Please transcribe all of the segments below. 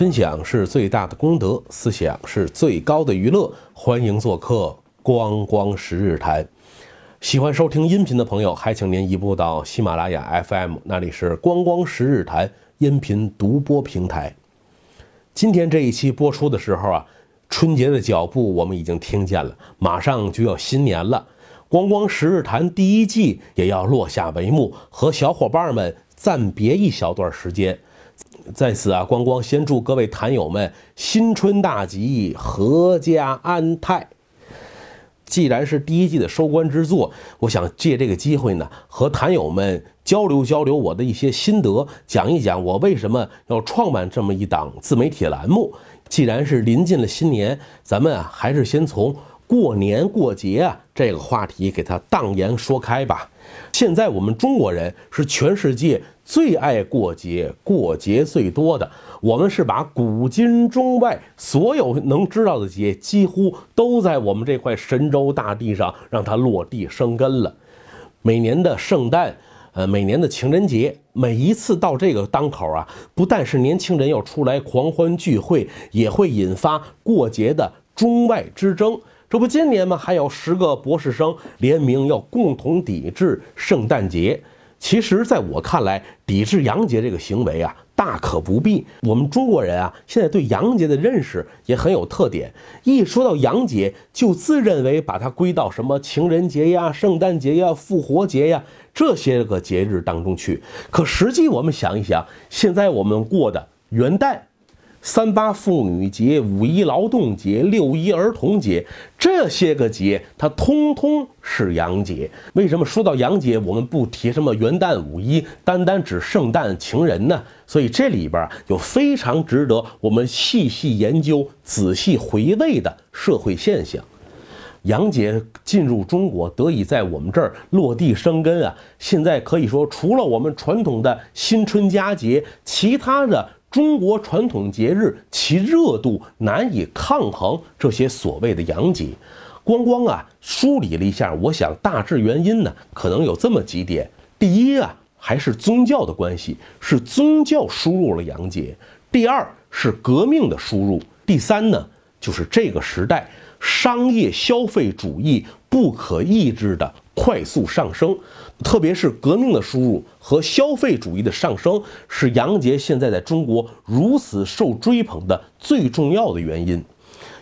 分享是最大的功德，思想是最高的娱乐。欢迎做客光光十日谈。喜欢收听音频的朋友，还请您移步到喜马拉雅 FM，那里是光光十日谈音频独播平台。今天这一期播出的时候啊，春节的脚步我们已经听见了，马上就要新年了。光光十日谈第一季也要落下帷幕，和小伙伴们暂别一小段时间。在此啊，光光先祝各位坛友们新春大吉，阖家安泰。既然是第一季的收官之作，我想借这个机会呢，和坛友们交流交流我的一些心得，讲一讲我为什么要创办这么一档自媒体栏目。既然是临近了新年，咱们啊，还是先从过年过节啊这个话题给它荡言说开吧。现在我们中国人是全世界最爱过节、过节最多的。我们是把古今中外所有能知道的节，几乎都在我们这块神州大地上让它落地生根了。每年的圣诞，呃，每年的情人节，每一次到这个当口啊，不但是年轻人要出来狂欢聚会，也会引发过节的中外之争。这不，今年嘛，还有十个博士生联名要共同抵制圣诞节。其实，在我看来，抵制洋节这个行为啊，大可不必。我们中国人啊，现在对洋节的认识也很有特点。一说到洋节，就自认为把它归到什么情人节呀、圣诞节呀、复活节呀这些个节日当中去。可实际我们想一想，现在我们过的元旦。三八妇女节、五一劳动节、六一儿童节，这些个节，它通通是洋节。为什么说到洋节，我们不提什么元旦、五一，单单指圣诞、情人呢？所以这里边有非常值得我们细细研究、仔细回味的社会现象。洋节进入中国，得以在我们这儿落地生根啊！现在可以说，除了我们传统的新春佳节，其他的。中国传统节日，其热度难以抗衡这些所谓的洋节。光光啊，梳理了一下，我想大致原因呢，可能有这么几点：第一啊，还是宗教的关系，是宗教输入了洋节；第二是革命的输入；第三呢，就是这个时代商业消费主义不可抑制的快速上升。特别是革命的输入和消费主义的上升，是杨杰现在在中国如此受追捧的最重要的原因。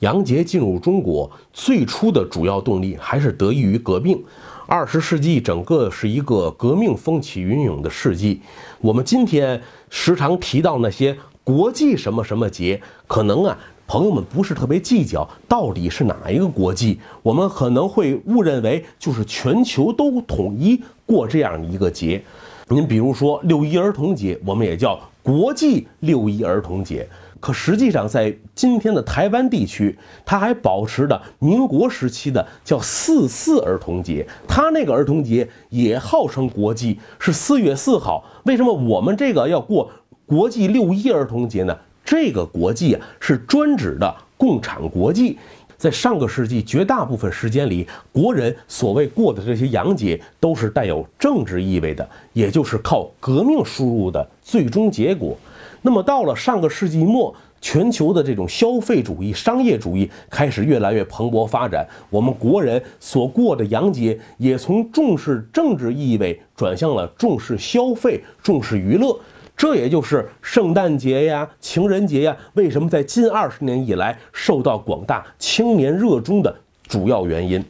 杨杰进入中国最初的主要动力还是得益于革命。二十世纪整个是一个革命风起云涌的世纪。我们今天时常提到那些国际什么什么节，可能啊。朋友们不是特别计较到底是哪一个国际，我们可能会误认为就是全球都统一过这样一个节。您比如说六一儿童节，我们也叫国际六一儿童节，可实际上在今天的台湾地区，它还保持着民国时期的叫四四儿童节，它那个儿童节也号称国际，是四月四号。为什么我们这个要过国际六一儿童节呢？这个国际啊，是专指的共产国际。在上个世纪绝大部分时间里，国人所谓过的这些洋节，都是带有政治意味的，也就是靠革命输入的最终结果。那么到了上个世纪末，全球的这种消费主义、商业主义开始越来越蓬勃发展，我们国人所过的洋节也从重视政治意味转向了重视消费、重视娱乐。这也就是圣诞节呀、情人节呀，为什么在近二十年以来受到广大青年热衷的主要原因。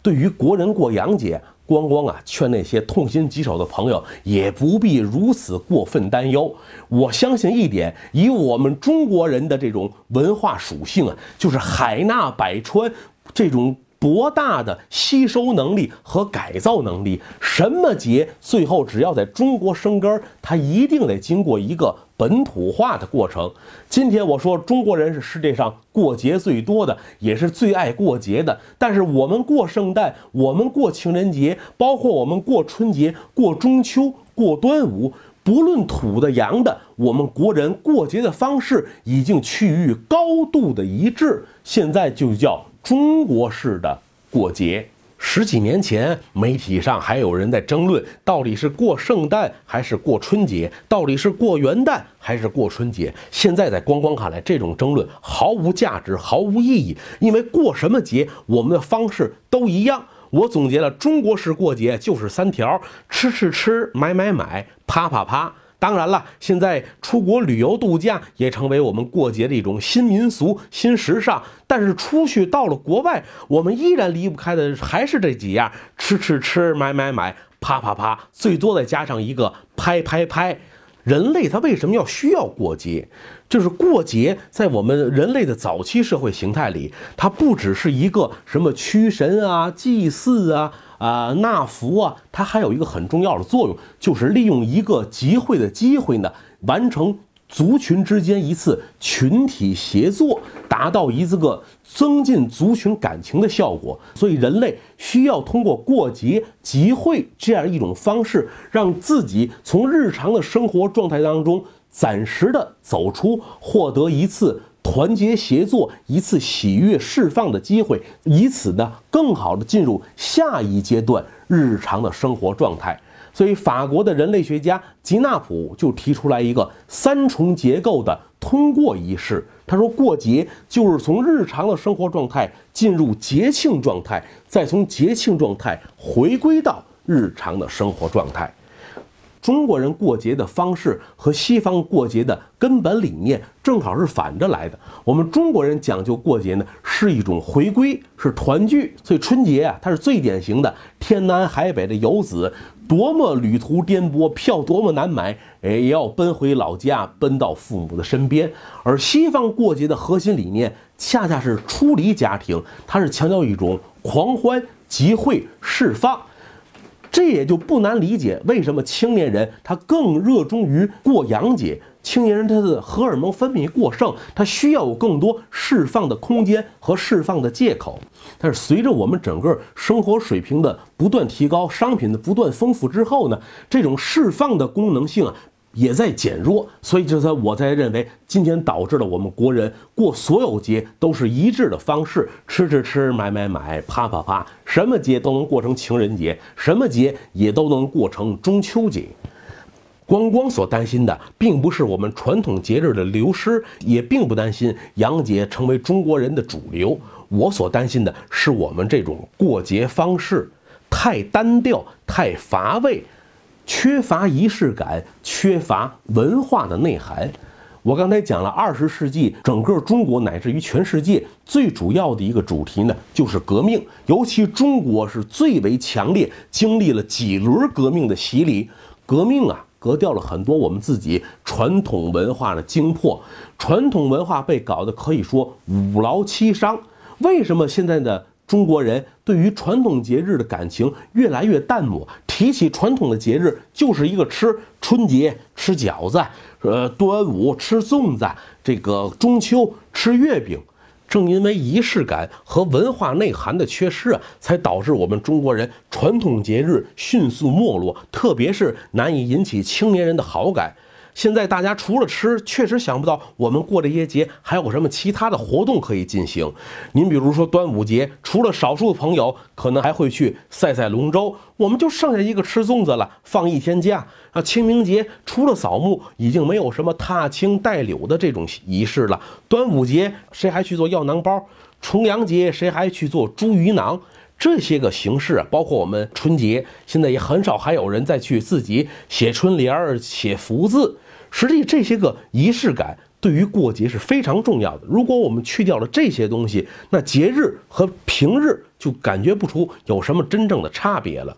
对于国人过洋节，光光啊，劝那些痛心疾首的朋友也不必如此过分担忧。我相信一点，以我们中国人的这种文化属性啊，就是海纳百川这种。博大的吸收能力和改造能力，什么节最后只要在中国生根，它一定得经过一个本土化的过程。今天我说中国人是世界上过节最多的，也是最爱过节的。但是我们过圣诞，我们过情人节，包括我们过春节、过中秋、过端午，不论土的洋的，我们国人过节的方式已经趋于高度的一致。现在就叫。中国式的过节，十几年前，媒体上还有人在争论，到底是过圣诞还是过春节，到底是过元旦还是过春节。现在在光光看来，这种争论毫无价值，毫无意义，因为过什么节，我们的方式都一样。我总结了中国式过节就是三条：吃吃吃，买买买，啪啪啪。当然了，现在出国旅游度假也成为我们过节的一种新民俗、新时尚。但是出去到了国外，我们依然离不开的还是这几样：吃吃吃，买买买，啪啪啪，最多再加上一个拍拍拍。人类他为什么要需要过节？就是过节在我们人类的早期社会形态里，它不只是一个什么驱神啊、祭祀啊。啊，纳福啊，它还有一个很重要的作用，就是利用一个集会的机会呢，完成族群之间一次群体协作，达到一次个增进族群感情的效果。所以，人类需要通过过节、集会这样一种方式，让自己从日常的生活状态当中暂时的走出，获得一次。团结协作，一次喜悦释放的机会，以此呢更好的进入下一阶段日常的生活状态。所以，法国的人类学家吉纳普就提出来一个三重结构的通过仪式。他说，过节就是从日常的生活状态进入节庆状态，再从节庆状态回归到日常的生活状态。中国人过节的方式和西方过节的根本理念正好是反着来的。我们中国人讲究过节呢，是一种回归，是团聚。所以春节啊，它是最典型的天南海北的游子，多么旅途颠簸，票多么难买，哎，也要奔回老家，奔到父母的身边。而西方过节的核心理念，恰恰是出离家庭，它是强调一种狂欢、集会、释放。这也就不难理解，为什么青年人他更热衷于过洋节。青年人他的荷尔蒙分泌过剩，他需要有更多释放的空间和释放的借口。但是随着我们整个生活水平的不断提高，商品的不断丰富之后呢，这种释放的功能性啊。也在减弱，所以就是我在认为，今天导致了我们国人过所有节都是一致的方式，吃吃吃，买买买，啪啪啪，什么节都能过成情人节，什么节也都能过成中秋节。光光所担心的，并不是我们传统节日的流失，也并不担心洋节成为中国人的主流。我所担心的是，我们这种过节方式太单调，太乏味。缺乏仪式感，缺乏文化的内涵。我刚才讲了，二十世纪整个中国乃至于全世界最主要的一个主题呢，就是革命。尤其中国是最为强烈，经历了几轮革命的洗礼。革命啊，革掉了很多我们自己传统文化的精魄，传统文化被搞得可以说五劳七伤。为什么现在的？中国人对于传统节日的感情越来越淡漠，提起传统的节日，就是一个吃春节吃饺子，呃，端午吃粽子，这个中秋吃月饼。正因为仪式感和文化内涵的缺失啊，才导致我们中国人传统节日迅速没落，特别是难以引起青年人的好感。现在大家除了吃，确实想不到我们过这些节还有什么其他的活动可以进行。您比如说端午节，除了少数的朋友可能还会去赛赛龙舟，我们就剩下一个吃粽子了，放一天假。啊，清明节除了扫墓，已经没有什么踏青带柳的这种仪式了。端午节谁还去做药囊包？重阳节谁还去做茱萸囊？这些个形式，包括我们春节，现在也很少还有人再去自己写春联儿、写福字。实际这些个仪式感对于过节是非常重要的。如果我们去掉了这些东西，那节日和平日就感觉不出有什么真正的差别了。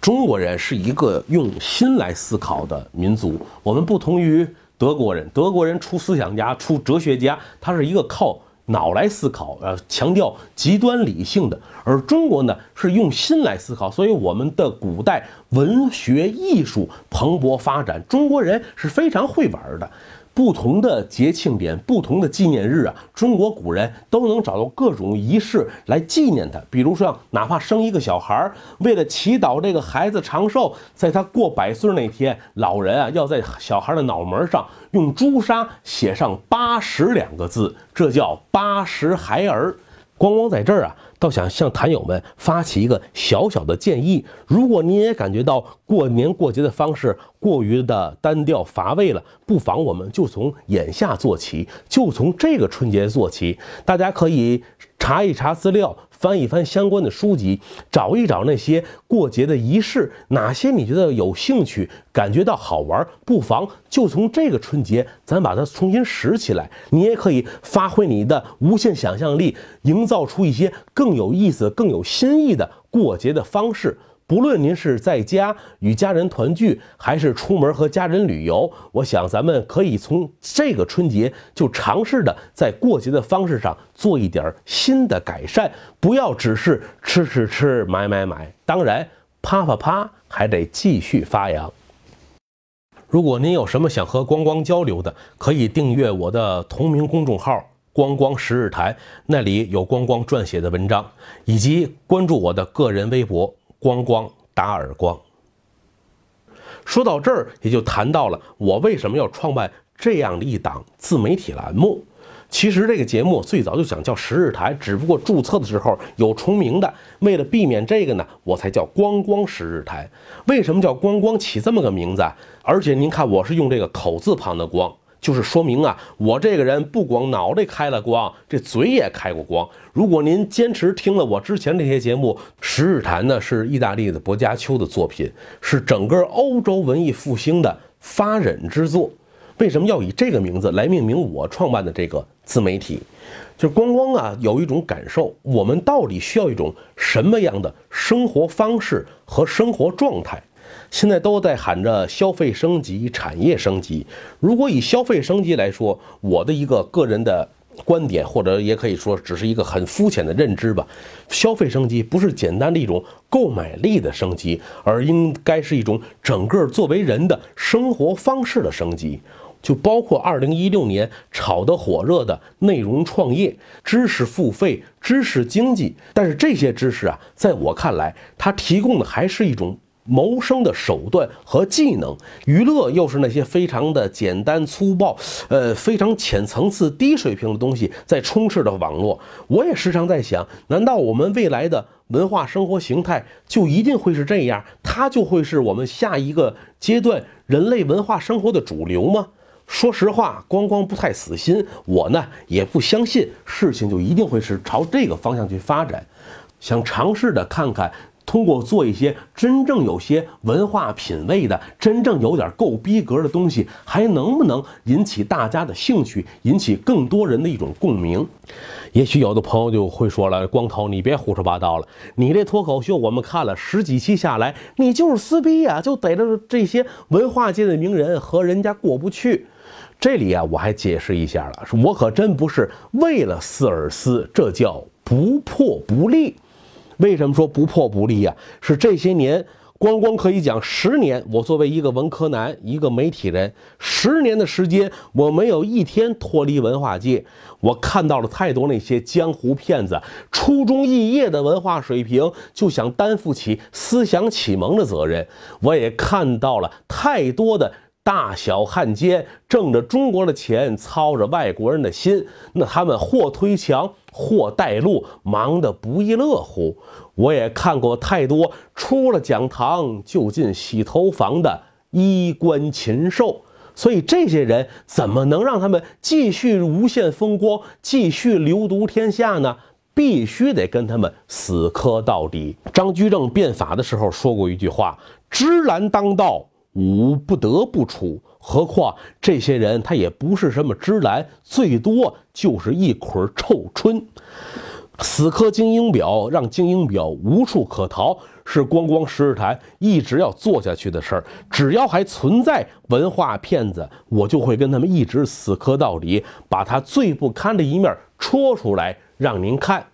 中国人是一个用心来思考的民族，我们不同于德国人。德国人出思想家、出哲学家，他是一个靠。脑来思考，呃，强调极端理性的，而中国呢是用心来思考，所以我们的古代文学艺术蓬勃发展，中国人是非常会玩的。不同的节庆点，不同的纪念日啊，中国古人都能找到各种仪式来纪念他。比如说，哪怕生一个小孩儿，为了祈祷这个孩子长寿，在他过百岁那天，老人啊要在小孩的脑门上用朱砂写上“八十”两个字，这叫“八十孩儿”。光光在这儿啊，倒想向坛友们发起一个小小的建议：如果您也感觉到过年过节的方式过于的单调乏味了，不妨我们就从眼下做起，就从这个春节做起。大家可以查一查资料。翻一翻相关的书籍，找一找那些过节的仪式，哪些你觉得有兴趣、感觉到好玩，不妨就从这个春节，咱把它重新拾起来。你也可以发挥你的无限想象力，营造出一些更有意思、更有新意的过节的方式。不论您是在家与家人团聚，还是出门和家人旅游，我想咱们可以从这个春节就尝试的在过节的方式上做一点新的改善，不要只是吃吃吃、买买买。当然，啪啪啪还得继续发扬。如果您有什么想和光光交流的，可以订阅我的同名公众号“光光十日台”，那里有光光撰写的文章，以及关注我的个人微博。光光打耳光。说到这儿，也就谈到了我为什么要创办这样的一档自媒体栏目。其实这个节目最早就想叫十日台，只不过注册的时候有重名的，为了避免这个呢，我才叫光光十日台。为什么叫光光起这么个名字？而且您看，我是用这个口字旁的光。就是说明啊，我这个人不光脑袋开了光，这嘴也开过光。如果您坚持听了我之前这些节目，《十日谈》呢是意大利的薄伽丘的作品，是整个欧洲文艺复兴的发轫之作。为什么要以这个名字来命名我创办的这个自媒体？就光光啊，有一种感受，我们到底需要一种什么样的生活方式和生活状态？现在都在喊着消费升级、产业升级。如果以消费升级来说，我的一个个人的观点，或者也可以说只是一个很肤浅的认知吧。消费升级不是简单的一种购买力的升级，而应该是一种整个作为人的生活方式的升级。就包括二零一六年炒得火热的内容创业、知识付费、知识经济。但是这些知识啊，在我看来，它提供的还是一种。谋生的手段和技能，娱乐又是那些非常的简单粗暴，呃，非常浅层次、低水平的东西在充斥着网络。我也时常在想，难道我们未来的文化生活形态就一定会是这样？它就会是我们下一个阶段人类文化生活的主流吗？说实话，光光不太死心，我呢也不相信事情就一定会是朝这个方向去发展，想尝试的看看。通过做一些真正有些文化品位的、真正有点够逼格的东西，还能不能引起大家的兴趣，引起更多人的一种共鸣？也许有的朋友就会说了：“光头，你别胡说八道了！你这脱口秀我们看了十几期下来，你就是撕逼呀，就逮着这些文化界的名人和人家过不去。”这里啊，我还解释一下了，我可真不是为了撕而撕，这叫不破不立。为什么说不破不立呀？是这些年，光光可以讲十年。我作为一个文科男，一个媒体人，十年的时间，我没有一天脱离文化界。我看到了太多那些江湖骗子，初中肄业的文化水平就想担负起思想启蒙的责任。我也看到了太多的。大小汉奸挣着中国的钱，操着外国人的心，那他们或推墙，或带路，忙得不亦乐乎。我也看过太多出了讲堂就进洗头房的衣冠禽兽，所以这些人怎么能让他们继续无限风光，继续流毒天下呢？必须得跟他们死磕到底。张居正变法的时候说过一句话：“芝兰当道。”吾不得不出，何况这些人他也不是什么芝兰，最多就是一捆臭椿。死磕精英表，让精英表无处可逃，是光光十日谈一直要做下去的事儿。只要还存在文化骗子，我就会跟他们一直死磕到底，把他最不堪的一面戳出来让您看。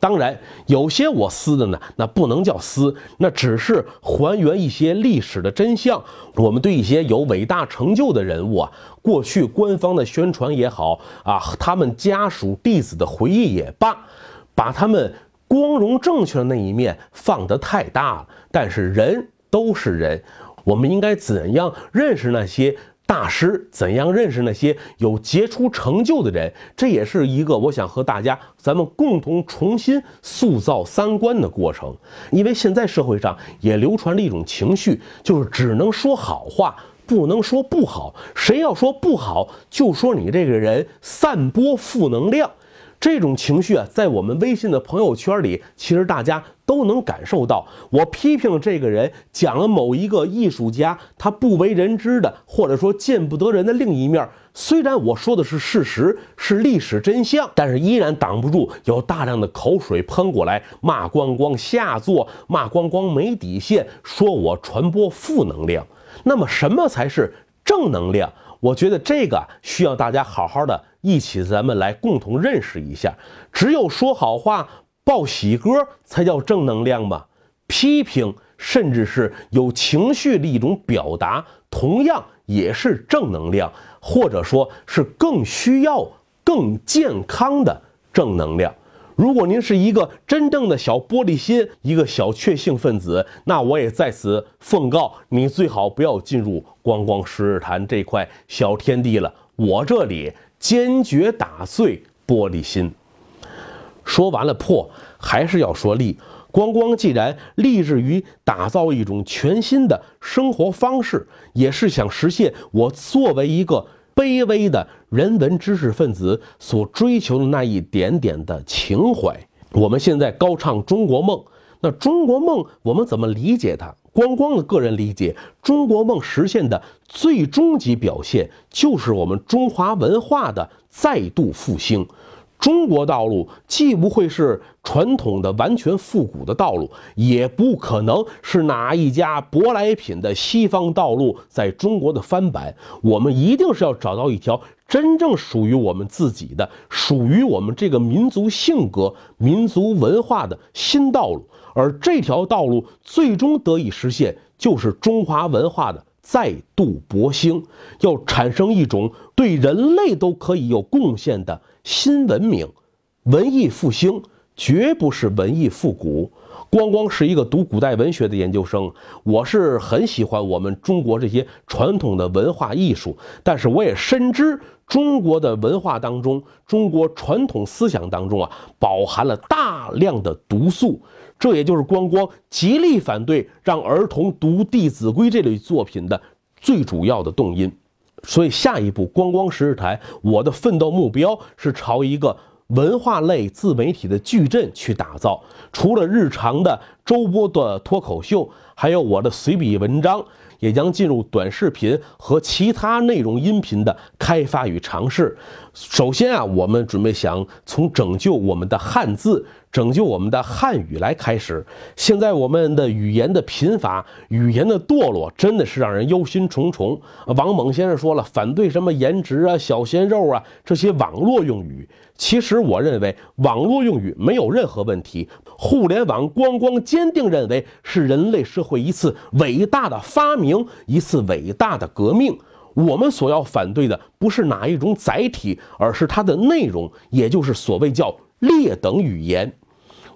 当然，有些我撕的呢，那不能叫撕，那只是还原一些历史的真相。我们对一些有伟大成就的人物啊，过去官方的宣传也好啊，他们家属弟子的回忆也罢，把他们光荣正确的那一面放得太大了。但是人都是人，我们应该怎样认识那些？大师怎样认识那些有杰出成就的人，这也是一个我想和大家咱们共同重新塑造三观的过程。因为现在社会上也流传了一种情绪，就是只能说好话，不能说不好。谁要说不好，就说你这个人散播负能量。这种情绪啊，在我们微信的朋友圈里，其实大家都能感受到。我批评了这个人，讲了某一个艺术家他不为人知的，或者说见不得人的另一面。虽然我说的是事实，是历史真相，但是依然挡不住有大量的口水喷过来，骂光光下作，骂光光没底线，说我传播负能量。那么，什么才是正能量？我觉得这个需要大家好好的一起，咱们来共同认识一下。只有说好话、报喜歌才叫正能量吗？批评甚至是有情绪的一种表达，同样也是正能量，或者说是更需要、更健康的正能量。如果您是一个真正的小玻璃心，一个小确幸分子，那我也在此奉告你，最好不要进入光光十日谈这块小天地了。我这里坚决打碎玻璃心。说完了破，还是要说立。光光既然立志于打造一种全新的生活方式，也是想实现我作为一个。卑微的人文知识分子所追求的那一点点的情怀。我们现在高唱中国梦，那中国梦我们怎么理解它？光光的个人理解，中国梦实现的最终极表现，就是我们中华文化的再度复兴。中国道路既不会是传统的完全复古的道路，也不可能是哪一家舶来品的西方道路在中国的翻版。我们一定是要找到一条真正属于我们自己的、属于我们这个民族性格、民族文化的新道路。而这条道路最终得以实现，就是中华文化的再度勃兴，要产生一种对人类都可以有贡献的。新文明，文艺复兴绝不是文艺复古。光光是一个读古代文学的研究生，我是很喜欢我们中国这些传统的文化艺术，但是我也深知中国的文化当中，中国传统思想当中啊，饱含了大量的毒素。这也就是光光极力反对让儿童读《弟子规》这类作品的最主要的动因。所以，下一步光光十日台，我的奋斗目标是朝一个文化类自媒体的矩阵去打造。除了日常的周播的脱口秀，还有我的随笔文章，也将进入短视频和其他内容音频的开发与尝试。首先啊，我们准备想从拯救我们的汉字。拯救我们的汉语来开始。现在我们的语言的贫乏，语言的堕落，真的是让人忧心忡忡。王猛先生说了，反对什么颜值啊、小鲜肉啊这些网络用语。其实我认为，网络用语没有任何问题。互联网光光坚定认为是人类社会一次伟大的发明，一次伟大的革命。我们所要反对的不是哪一种载体，而是它的内容，也就是所谓叫劣等语言。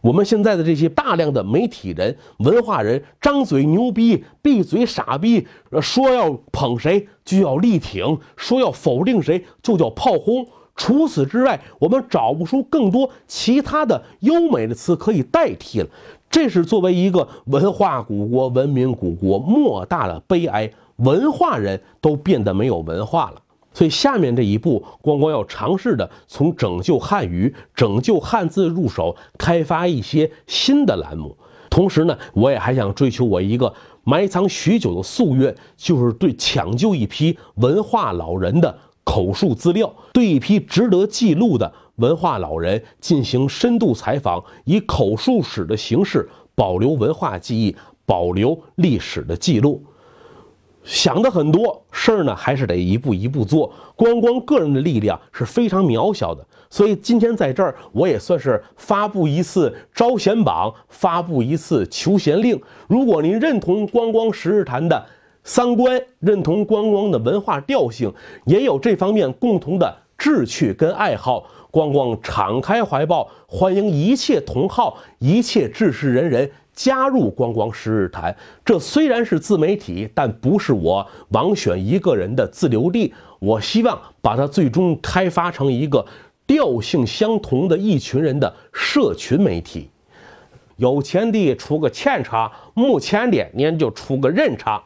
我们现在的这些大量的媒体人、文化人，张嘴牛逼，闭嘴傻逼，说要捧谁就要力挺，说要否定谁就叫炮轰。除此之外，我们找不出更多其他的优美的词可以代替了。这是作为一个文化古国、文明古国莫大的悲哀。文化人都变得没有文化了。所以，下面这一步，光光要尝试的从拯救汉语、拯救汉字入手，开发一些新的栏目。同时呢，我也还想追求我一个埋藏许久的夙愿，就是对抢救一批文化老人的口述资料，对一批值得记录的文化老人进行深度采访，以口述史的形式保留文化记忆，保留历史的记录。想的很多事儿呢，还是得一步一步做。光光个人的力量是非常渺小的，所以今天在这儿，我也算是发布一次招贤榜，发布一次求贤令。如果您认同光光十日谈的三观，认同光光的文化调性，也有这方面共同的志趣跟爱好，光光敞开怀抱，欢迎一切同好，一切志士仁人加入光光十日谈。这虽然是自媒体，但不是我王选一个人的自留地。我希望把它最终开发成一个调性相同的一群人的社群媒体。有钱的出个欠差，没钱的您就出个人差。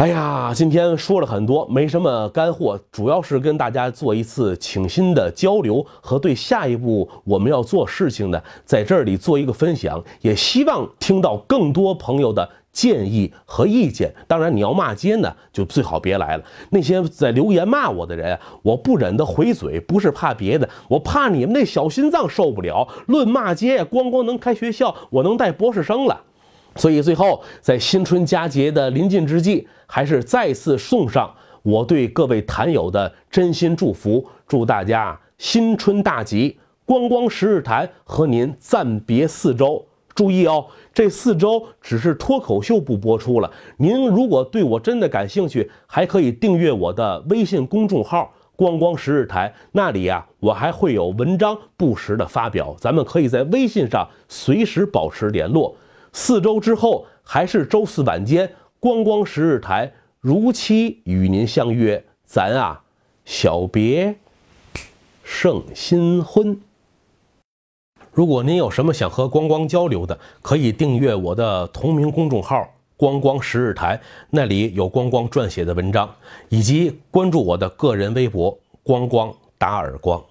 哎呀，今天说了很多，没什么干货，主要是跟大家做一次倾心的交流和对下一步我们要做事情呢，在这里做一个分享，也希望听到更多朋友的建议和意见。当然，你要骂街呢，就最好别来了。那些在留言骂我的人，我不忍得回嘴，不是怕别的，我怕你们那小心脏受不了。论骂街，光光能开学校，我能带博士生了。所以最后，在新春佳节的临近之际，还是再次送上我对各位坛友的真心祝福，祝大家新春大吉！光光十日谈和您暂别四周，注意哦，这四周只是脱口秀不播出了。您如果对我真的感兴趣，还可以订阅我的微信公众号“光光十日谈”，那里呀，我还会有文章不时的发表，咱们可以在微信上随时保持联络。四周之后，还是周四晚间，光光十日台如期与您相约。咱啊，小别胜新婚。如果您有什么想和光光交流的，可以订阅我的同名公众号“光光十日台”，那里有光光撰写的文章，以及关注我的个人微博“光光打耳光”。